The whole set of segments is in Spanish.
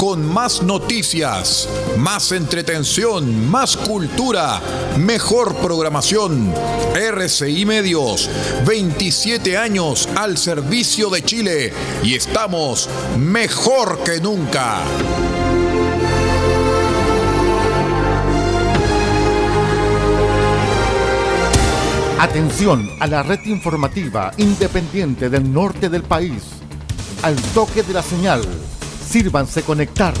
con más noticias, más entretención, más cultura, mejor programación. RCI Medios, 27 años al servicio de Chile y estamos mejor que nunca. Atención a la red informativa independiente del norte del país. Al toque de la señal, sírvanse conectar.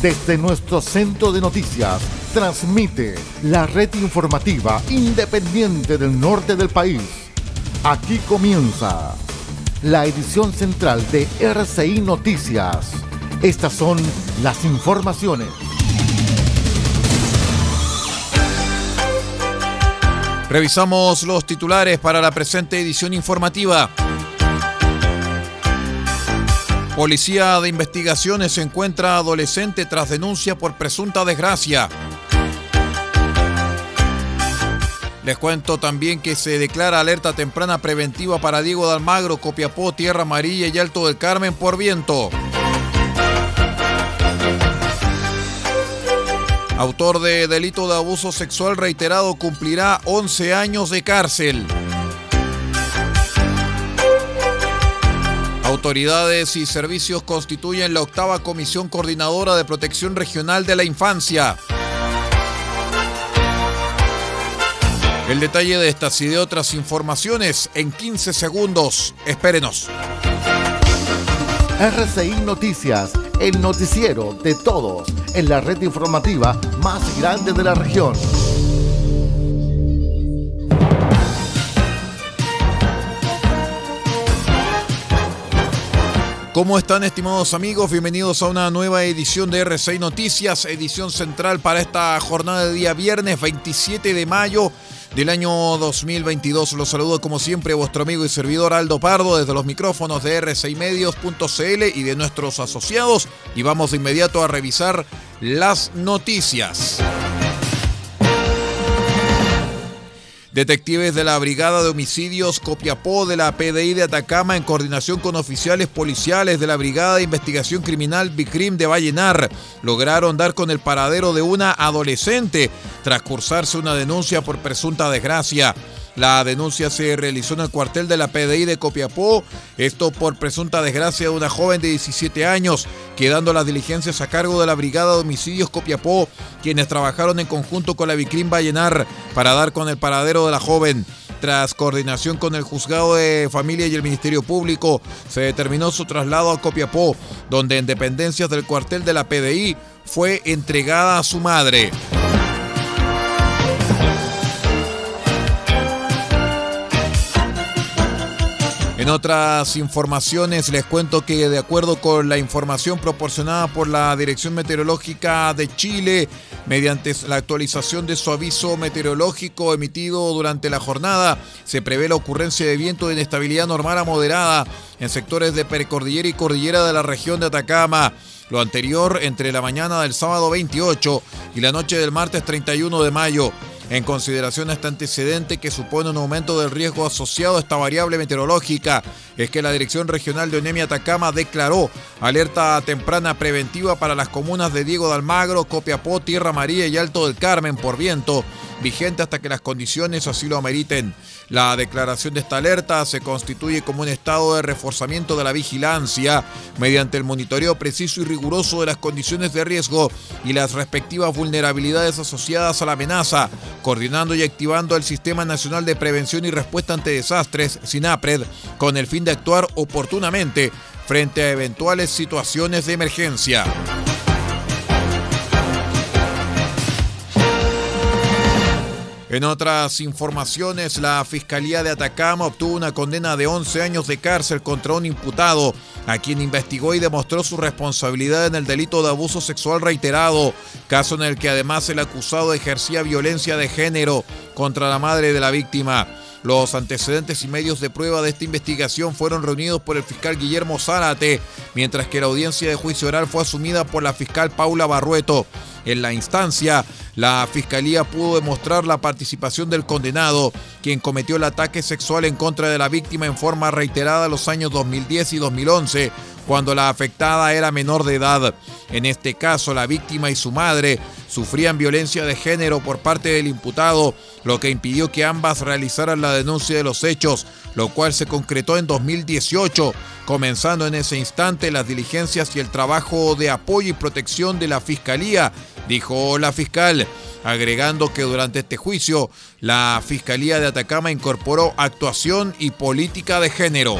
Desde nuestro centro de noticias, transmite la red informativa independiente del norte del país. Aquí comienza la edición central de RCI Noticias. Estas son las informaciones. Revisamos los titulares para la presente edición informativa. Policía de Investigaciones encuentra adolescente tras denuncia por presunta desgracia. Les cuento también que se declara alerta temprana preventiva para Diego de Almagro, Copiapó, Tierra Amarilla y Alto del Carmen por viento. Autor de delito de abuso sexual reiterado cumplirá 11 años de cárcel. Autoridades y servicios constituyen la octava Comisión Coordinadora de Protección Regional de la Infancia. El detalle de estas y de otras informaciones en 15 segundos. Espérenos. RCI Noticias, el noticiero de todos en la red informativa más grande de la región. ¿Cómo están estimados amigos? Bienvenidos a una nueva edición de RCI Noticias, edición central para esta jornada de día viernes 27 de mayo del año 2022. Los saludo como siempre vuestro amigo y servidor Aldo Pardo desde los micrófonos de r6medios.cl y de nuestros asociados y vamos de inmediato a revisar las noticias. Detectives de la Brigada de Homicidios Copiapó de la PDI de Atacama en coordinación con oficiales policiales de la Brigada de Investigación Criminal Bicrim de Vallenar lograron dar con el paradero de una adolescente tras cursarse una denuncia por presunta desgracia. La denuncia se realizó en el cuartel de la PDI de Copiapó, esto por presunta desgracia de una joven de 17 años, quedando las diligencias a cargo de la Brigada de Homicidios Copiapó, quienes trabajaron en conjunto con la Vicrim Vallenar para dar con el paradero de la joven. Tras coordinación con el Juzgado de Familia y el Ministerio Público, se determinó su traslado a Copiapó, donde en dependencias del cuartel de la PDI fue entregada a su madre. En otras informaciones les cuento que de acuerdo con la información proporcionada por la Dirección Meteorológica de Chile, mediante la actualización de su aviso meteorológico emitido durante la jornada, se prevé la ocurrencia de viento de inestabilidad normal a moderada en sectores de precordillera y cordillera de la región de Atacama. Lo anterior entre la mañana del sábado 28 y la noche del martes 31 de mayo. En consideración a este antecedente que supone un aumento del riesgo asociado a esta variable meteorológica, es que la Dirección Regional de Onemia Atacama declaró alerta temprana preventiva para las comunas de Diego de Almagro, Copiapó, Tierra María y Alto del Carmen por viento, vigente hasta que las condiciones así lo ameriten. La declaración de esta alerta se constituye como un estado de reforzamiento de la vigilancia mediante el monitoreo preciso y riguroso de las condiciones de riesgo y las respectivas vulnerabilidades asociadas a la amenaza, coordinando y activando el Sistema Nacional de Prevención y Respuesta ante Desastres, SINAPRED, con el fin de actuar oportunamente frente a eventuales situaciones de emergencia. En otras informaciones, la Fiscalía de Atacama obtuvo una condena de 11 años de cárcel contra un imputado, a quien investigó y demostró su responsabilidad en el delito de abuso sexual reiterado, caso en el que además el acusado ejercía violencia de género contra la madre de la víctima. Los antecedentes y medios de prueba de esta investigación fueron reunidos por el fiscal Guillermo Zárate, mientras que la audiencia de juicio oral fue asumida por la fiscal Paula Barrueto. En la instancia, la fiscalía pudo demostrar la participación del condenado, quien cometió el ataque sexual en contra de la víctima en forma reiterada los años 2010 y 2011, cuando la afectada era menor de edad. En este caso, la víctima y su madre sufrían violencia de género por parte del imputado, lo que impidió que ambas realizaran la denuncia de los hechos, lo cual se concretó en 2018, comenzando en ese instante las diligencias y el trabajo de apoyo y protección de la Fiscalía, dijo la fiscal, agregando que durante este juicio la Fiscalía de Atacama incorporó actuación y política de género.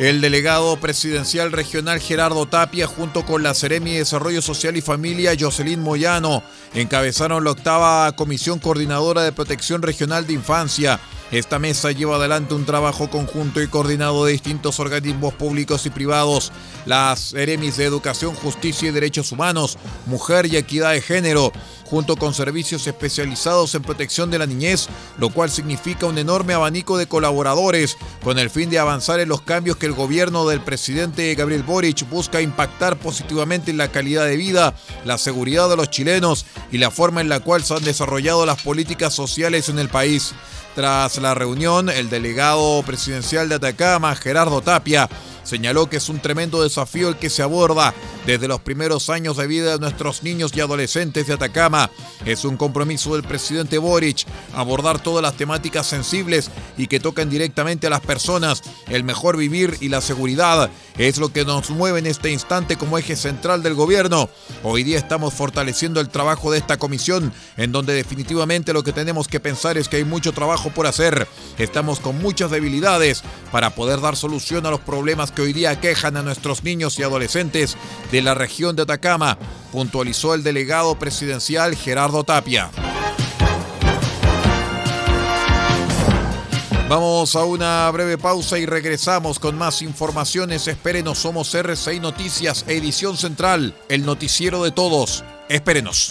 El delegado presidencial regional Gerardo Tapia, junto con la Seremi de Desarrollo Social y Familia Jocelyn Moyano, encabezaron la octava Comisión Coordinadora de Protección Regional de Infancia esta mesa lleva adelante un trabajo conjunto y coordinado de distintos organismos públicos y privados, las EREMIS de Educación, Justicia y Derechos Humanos, Mujer y Equidad de Género, junto con servicios especializados en protección de la niñez, lo cual significa un enorme abanico de colaboradores con el fin de avanzar en los cambios que el gobierno del presidente Gabriel Boric busca impactar positivamente en la calidad de vida, la seguridad de los chilenos y la forma en la cual se han desarrollado las políticas sociales en el país. Tras la reunión, el delegado presidencial de Atacama, Gerardo Tapia, señaló que es un tremendo desafío el que se aborda desde los primeros años de vida de nuestros niños y adolescentes de Atacama. Es un compromiso del presidente Boric abordar todas las temáticas sensibles y que tocan directamente a las personas. El mejor vivir y la seguridad es lo que nos mueve en este instante como eje central del gobierno. Hoy día estamos fortaleciendo el trabajo de esta comisión, en donde definitivamente lo que tenemos que pensar es que hay mucho trabajo por hacer. Estamos con muchas debilidades para poder dar solución a los problemas que hoy día quejan a nuestros niños y adolescentes de la región de Atacama, puntualizó el delegado presidencial Gerardo Tapia. Vamos a una breve pausa y regresamos con más informaciones. Espérenos, somos RCI Noticias, edición central, el noticiero de todos. Espérenos.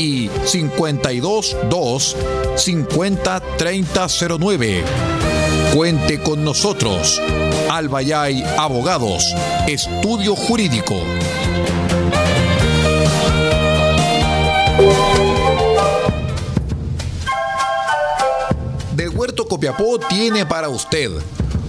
y 522 50 3009. Cuente con nosotros. Albayay Abogados, Estudio Jurídico. De Huerto Copiapó tiene para usted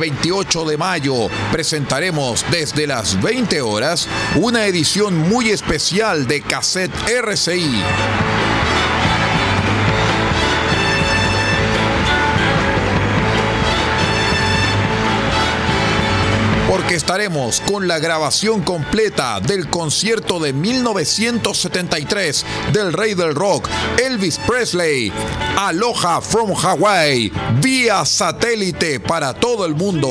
28 de mayo presentaremos desde las 20 horas una edición muy especial de Cassette RCI. Estaremos con la grabación completa del concierto de 1973 del rey del rock, Elvis Presley, Aloha from Hawaii, vía satélite para todo el mundo.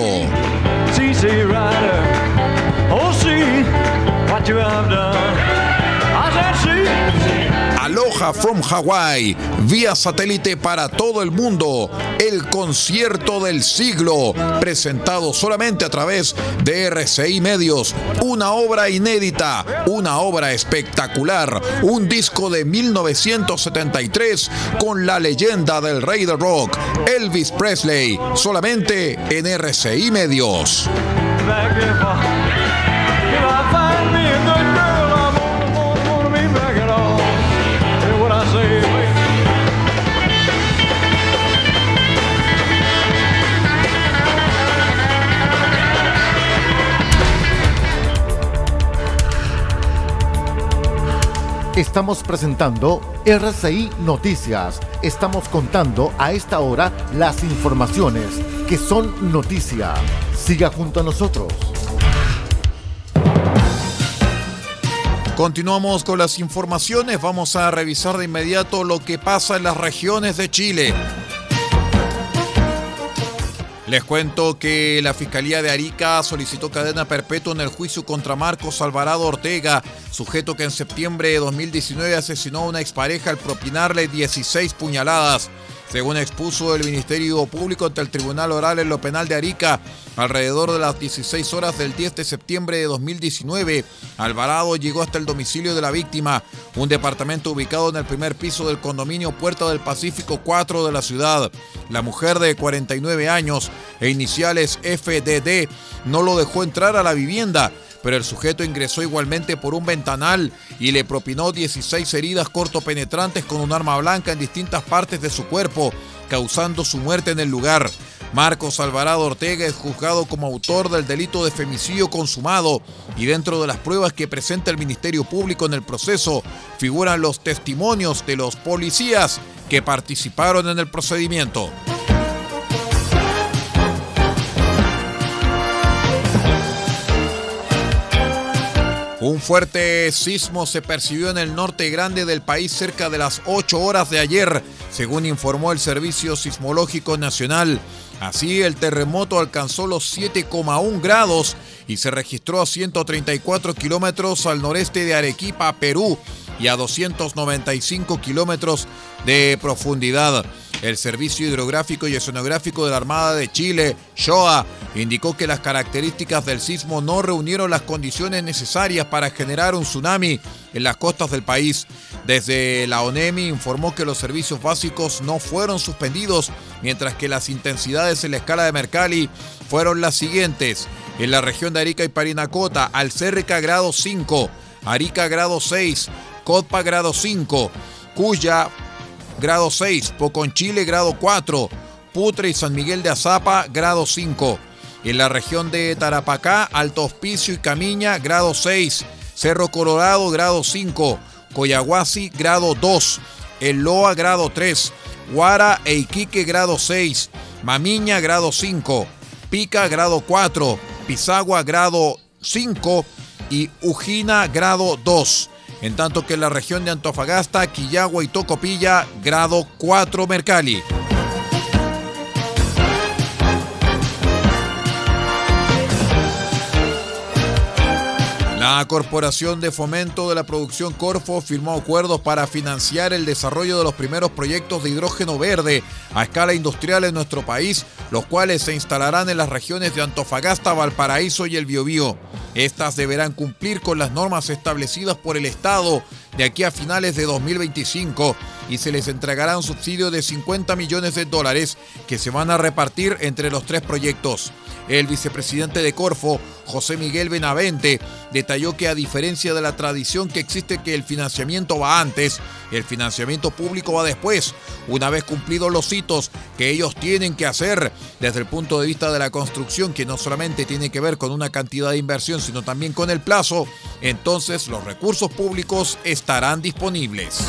From Hawaii, vía satélite para todo el mundo, el concierto del siglo, presentado solamente a través de RCI Medios, una obra inédita, una obra espectacular, un disco de 1973 con la leyenda del rey del rock, Elvis Presley, solamente en RCI Medios. Estamos presentando RCI Noticias. Estamos contando a esta hora las informaciones que son noticia. Siga junto a nosotros. Continuamos con las informaciones. Vamos a revisar de inmediato lo que pasa en las regiones de Chile. Les cuento que la Fiscalía de Arica solicitó cadena perpetua en el juicio contra Marcos Alvarado Ortega, sujeto que en septiembre de 2019 asesinó a una expareja al propinarle 16 puñaladas. Según expuso el Ministerio Público ante el Tribunal Oral en lo Penal de Arica, alrededor de las 16 horas del 10 de septiembre de 2019, Alvarado llegó hasta el domicilio de la víctima, un departamento ubicado en el primer piso del condominio Puerta del Pacífico 4 de la ciudad. La mujer de 49 años e iniciales FDD no lo dejó entrar a la vivienda pero el sujeto ingresó igualmente por un ventanal y le propinó 16 heridas cortopenetrantes con un arma blanca en distintas partes de su cuerpo, causando su muerte en el lugar. Marcos Alvarado Ortega es juzgado como autor del delito de femicidio consumado y dentro de las pruebas que presenta el Ministerio Público en el proceso figuran los testimonios de los policías que participaron en el procedimiento. Un fuerte sismo se percibió en el norte grande del país cerca de las 8 horas de ayer, según informó el Servicio Sismológico Nacional. Así, el terremoto alcanzó los 7,1 grados y se registró a 134 kilómetros al noreste de Arequipa, Perú, y a 295 kilómetros de profundidad. El Servicio Hidrográfico y Oceanográfico de la Armada de Chile, SHOA, indicó que las características del sismo no reunieron las condiciones necesarias para generar un tsunami en las costas del país. Desde la ONEMI informó que los servicios básicos no fueron suspendidos, mientras que las intensidades en la escala de Mercalli fueron las siguientes. En la región de Arica y Parinacota, Alcérrica grado 5, Arica grado 6, Codpa grado 5, Cuya grado 6, Poconchile grado 4, Putre y San Miguel de Azapa grado 5. En la región de Tarapacá, Alto Hospicio y Camiña grado 6, Cerro Colorado grado 5, Coyahuasi grado 2, El Loa grado 3, Guara e Iquique grado 6, Mamiña grado 5, Pica grado 4, Pisagua grado 5 y Ujina grado 2 en tanto que en la región de Antofagasta, Quillagua y Tocopilla, grado 4 Mercalli. La Corporación de Fomento de la Producción Corfo firmó acuerdos para financiar el desarrollo de los primeros proyectos de hidrógeno verde a escala industrial en nuestro país, los cuales se instalarán en las regiones de Antofagasta, Valparaíso y el Biobío. Estas deberán cumplir con las normas establecidas por el Estado de aquí a finales de 2025 y se les entregará un subsidio de 50 millones de dólares que se van a repartir entre los tres proyectos. El vicepresidente de Corfo, José Miguel Benavente, detalló que a diferencia de la tradición que existe que el financiamiento va antes, el financiamiento público va después, una vez cumplidos los hitos que ellos tienen que hacer desde el punto de vista de la construcción, que no solamente tiene que ver con una cantidad de inversión, sino también con el plazo, entonces los recursos públicos estarán disponibles.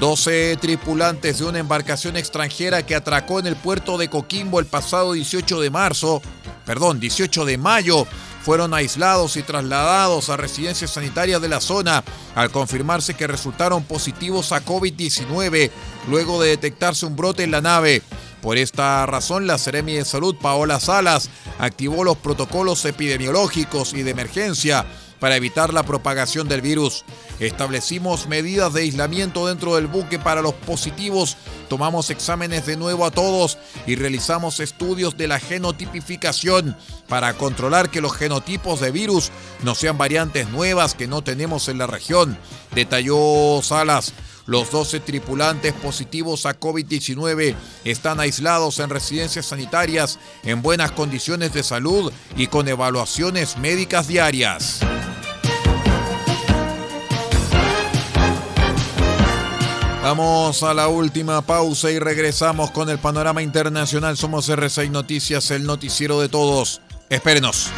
12 tripulantes de una embarcación extranjera que atracó en el puerto de Coquimbo el pasado 18 de marzo, perdón, 18 de mayo, fueron aislados y trasladados a residencias sanitarias de la zona al confirmarse que resultaron positivos a COVID-19 luego de detectarse un brote en la nave. Por esta razón, la Seremi de Salud, Paola Salas, activó los protocolos epidemiológicos y de emergencia para evitar la propagación del virus. Establecimos medidas de aislamiento dentro del buque para los positivos, tomamos exámenes de nuevo a todos y realizamos estudios de la genotipificación para controlar que los genotipos de virus no sean variantes nuevas que no tenemos en la región, detalló Salas. Los 12 tripulantes positivos a COVID-19 están aislados en residencias sanitarias en buenas condiciones de salud y con evaluaciones médicas diarias. Vamos a la última pausa y regresamos con el panorama internacional. Somos R6 Noticias, el noticiero de todos. Espérenos.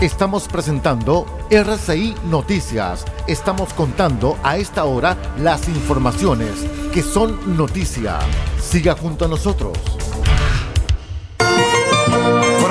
Estamos presentando RCI Noticias. Estamos contando a esta hora las informaciones que son noticia. Siga junto a nosotros.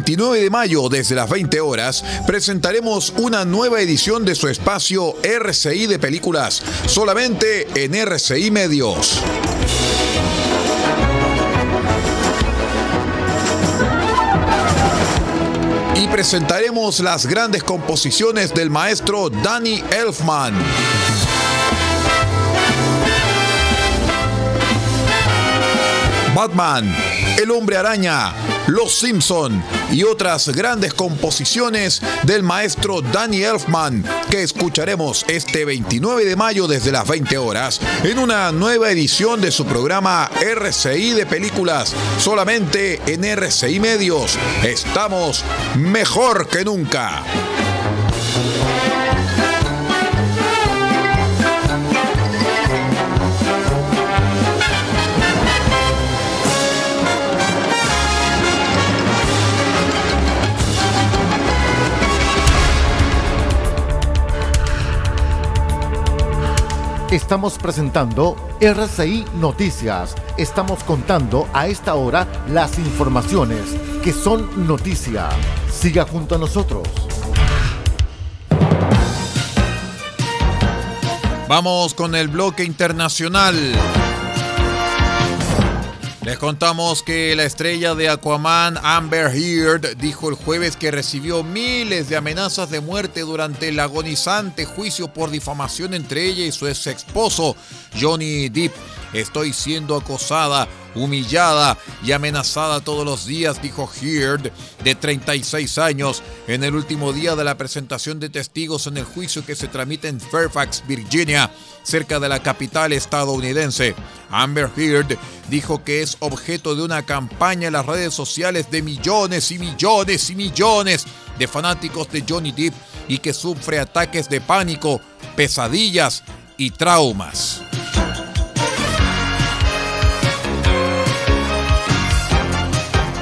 29 de mayo, desde las 20 horas, presentaremos una nueva edición de su espacio RCI de películas, solamente en RCI Medios. Y presentaremos las grandes composiciones del maestro Danny Elfman. Batman El hombre araña, Los Simpson y otras grandes composiciones del maestro Danny Elfman que escucharemos este 29 de mayo desde las 20 horas en una nueva edición de su programa RCI de películas solamente en RCI Medios. Estamos mejor que nunca. Estamos presentando RCI Noticias. Estamos contando a esta hora las informaciones que son noticia. Siga junto a nosotros. Vamos con el bloque internacional. Les contamos que la estrella de Aquaman, Amber Heard, dijo el jueves que recibió miles de amenazas de muerte durante el agonizante juicio por difamación entre ella y su ex esposo, Johnny Depp. Estoy siendo acosada, humillada y amenazada todos los días, dijo Heard, de 36 años, en el último día de la presentación de testigos en el juicio que se tramita en Fairfax, Virginia, cerca de la capital estadounidense. Amber Heard dijo que es objeto de una campaña en las redes sociales de millones y millones y millones de fanáticos de Johnny Depp y que sufre ataques de pánico, pesadillas y traumas.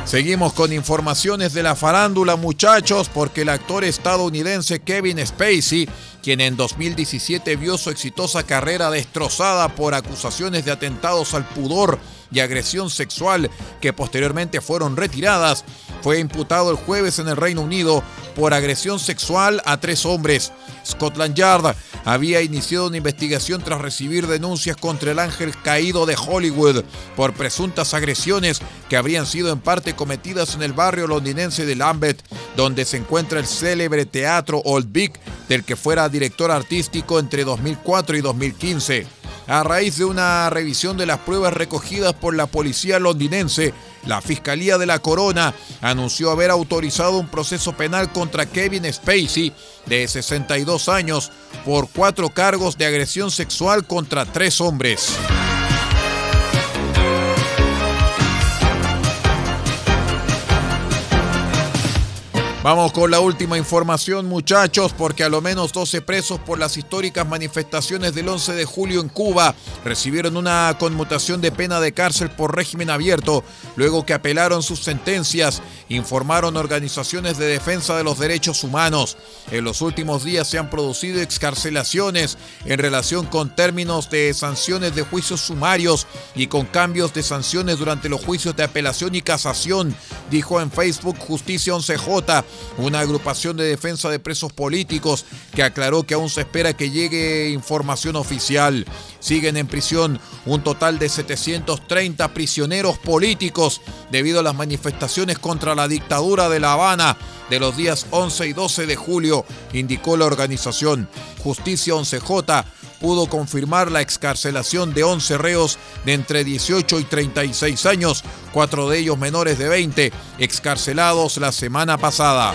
Seguimos con informaciones de la farándula, muchachos, porque el actor estadounidense Kevin Spacey, quien en 2017 vio su exitosa carrera destrozada por acusaciones de atentados al pudor y agresión sexual que posteriormente fueron retiradas, fue imputado el jueves en el Reino Unido por agresión sexual a tres hombres. Scotland Yard había iniciado una investigación tras recibir denuncias contra el ángel caído de Hollywood por presuntas agresiones que habrían sido en parte cometidas en el barrio londinense de Lambeth, donde se encuentra el célebre teatro Old Vic, del que fuera director artístico entre 2004 y 2015. A raíz de una revisión de las pruebas recogidas por la policía londinense, la Fiscalía de la Corona anunció haber autorizado un proceso penal contra Kevin Spacey, de 62 años, por cuatro cargos de agresión sexual contra tres hombres. Vamos con la última información, muchachos, porque a lo menos 12 presos por las históricas manifestaciones del 11 de julio en Cuba recibieron una conmutación de pena de cárcel por régimen abierto, luego que apelaron sus sentencias, informaron organizaciones de defensa de los derechos humanos. En los últimos días se han producido excarcelaciones en relación con términos de sanciones de juicios sumarios y con cambios de sanciones durante los juicios de apelación y casación, dijo en Facebook Justicia 11J una agrupación de defensa de presos políticos que aclaró que aún se espera que llegue información oficial. Siguen en prisión un total de 730 prisioneros políticos debido a las manifestaciones contra la dictadura de La Habana de los días 11 y 12 de julio, indicó la organización. Justicia 11J pudo confirmar la excarcelación de 11 reos de entre 18 y 36 años, cuatro de ellos menores de 20, excarcelados la semana pasada.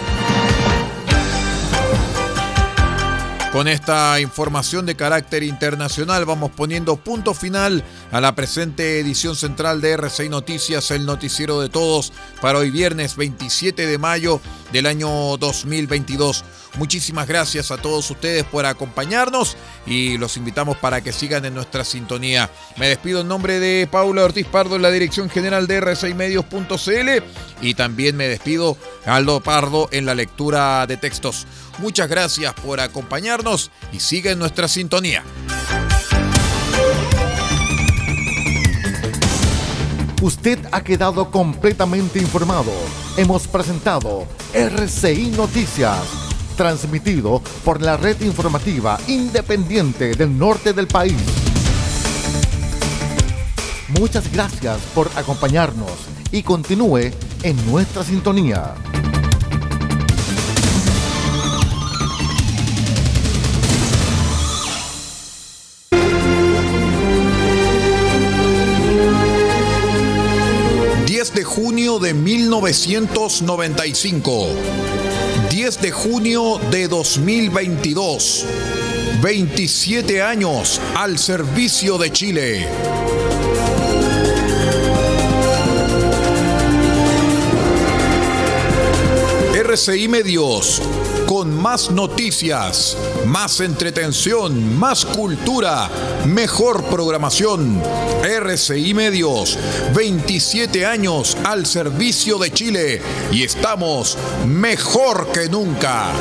Con esta información de carácter internacional vamos poniendo punto final a la presente edición central de RCI Noticias, el noticiero de todos, para hoy viernes 27 de mayo del año 2022. Muchísimas gracias a todos ustedes por acompañarnos y los invitamos para que sigan en nuestra sintonía. Me despido en nombre de Paula Ortiz Pardo en la dirección general de r6medios.cl y también me despido Aldo Pardo en la lectura de textos. Muchas gracias por acompañarnos y sigue en nuestra sintonía. Usted ha quedado completamente informado. Hemos presentado RCI Noticias, transmitido por la red informativa independiente del norte del país. Muchas gracias por acompañarnos y continúe en nuestra sintonía. junio de 1995. 10 de junio de 2022. 27 años al servicio de Chile. RCI Medios, con más noticias, más entretención, más cultura, mejor programación. RCI Medios, 27 años al servicio de Chile y estamos mejor que nunca.